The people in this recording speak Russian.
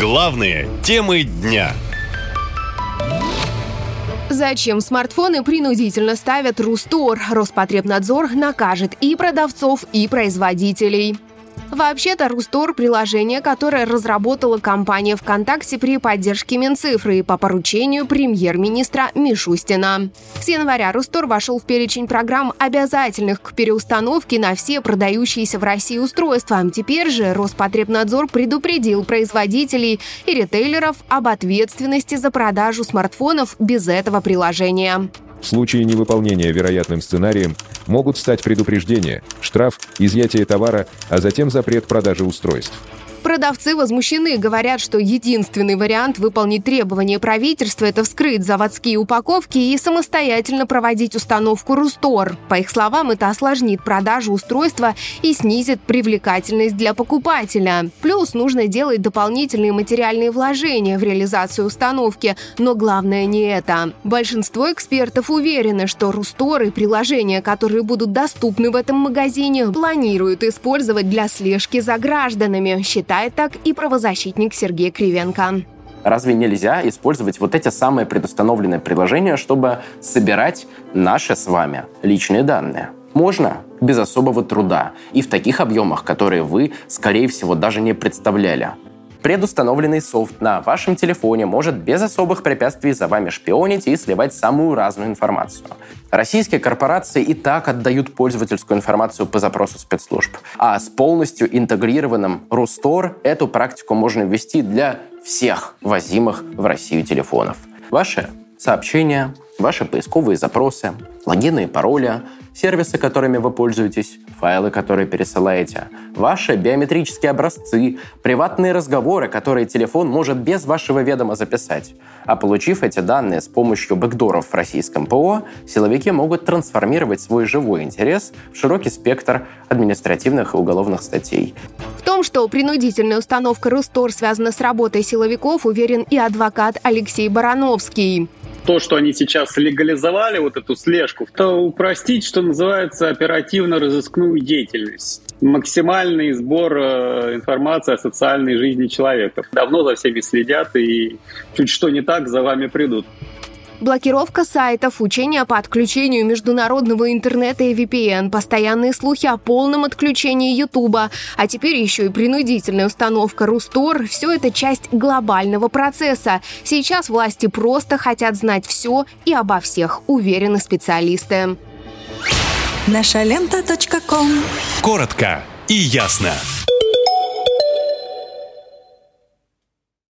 Главные темы дня. Зачем смартфоны принудительно ставят Рустор? Роспотребнадзор накажет и продавцов, и производителей. Вообще-то Рустор – приложение, которое разработала компания ВКонтакте при поддержке Минцифры и по поручению премьер-министра Мишустина. С января Рустор вошел в перечень программ, обязательных к переустановке на все продающиеся в России устройства. Теперь же Роспотребнадзор предупредил производителей и ритейлеров об ответственности за продажу смартфонов без этого приложения. В случае невыполнения вероятным сценарием могут стать предупреждение, штраф, изъятие товара, а затем запрет продажи устройств. Продавцы возмущены, говорят, что единственный вариант выполнить требования правительства – это вскрыть заводские упаковки и самостоятельно проводить установку Рустор. По их словам, это осложнит продажу устройства и снизит привлекательность для покупателя. Плюс нужно делать дополнительные материальные вложения в реализацию установки. Но главное не это. Большинство экспертов уверены, что Рустор и приложения, которые будут доступны в этом магазине, планируют использовать для слежки за гражданами, считая считает так и правозащитник Сергей Кривенко. Разве нельзя использовать вот эти самые предустановленные приложения, чтобы собирать наши с вами личные данные? Можно без особого труда и в таких объемах, которые вы, скорее всего, даже не представляли. Предустановленный софт на вашем телефоне может без особых препятствий за вами шпионить и сливать самую разную информацию. Российские корпорации и так отдают пользовательскую информацию по запросу спецслужб. А с полностью интегрированным Рустор эту практику можно ввести для всех возимых в Россию телефонов. Ваши сообщения, ваши поисковые запросы, логины и пароли, сервисы, которыми вы пользуетесь, файлы, которые пересылаете, ваши биометрические образцы, приватные разговоры, которые телефон может без вашего ведома записать. А получив эти данные с помощью бэкдоров в российском ПО, силовики могут трансформировать свой живой интерес в широкий спектр административных и уголовных статей. В том, что принудительная установка Рустор связана с работой силовиков, уверен и адвокат Алексей Барановский то, что они сейчас легализовали, вот эту слежку, то упростить, что называется, оперативно-розыскную деятельность. Максимальный сбор э, информации о социальной жизни человека. Давно за всеми следят, и чуть что не так, за вами придут. Блокировка сайтов, учения по отключению международного интернета и VPN, постоянные слухи о полном отключении Ютуба, а теперь еще и принудительная установка Рустор – все это часть глобального процесса. Сейчас власти просто хотят знать все и обо всех, уверены специалисты. Наша лента. Коротко и ясно.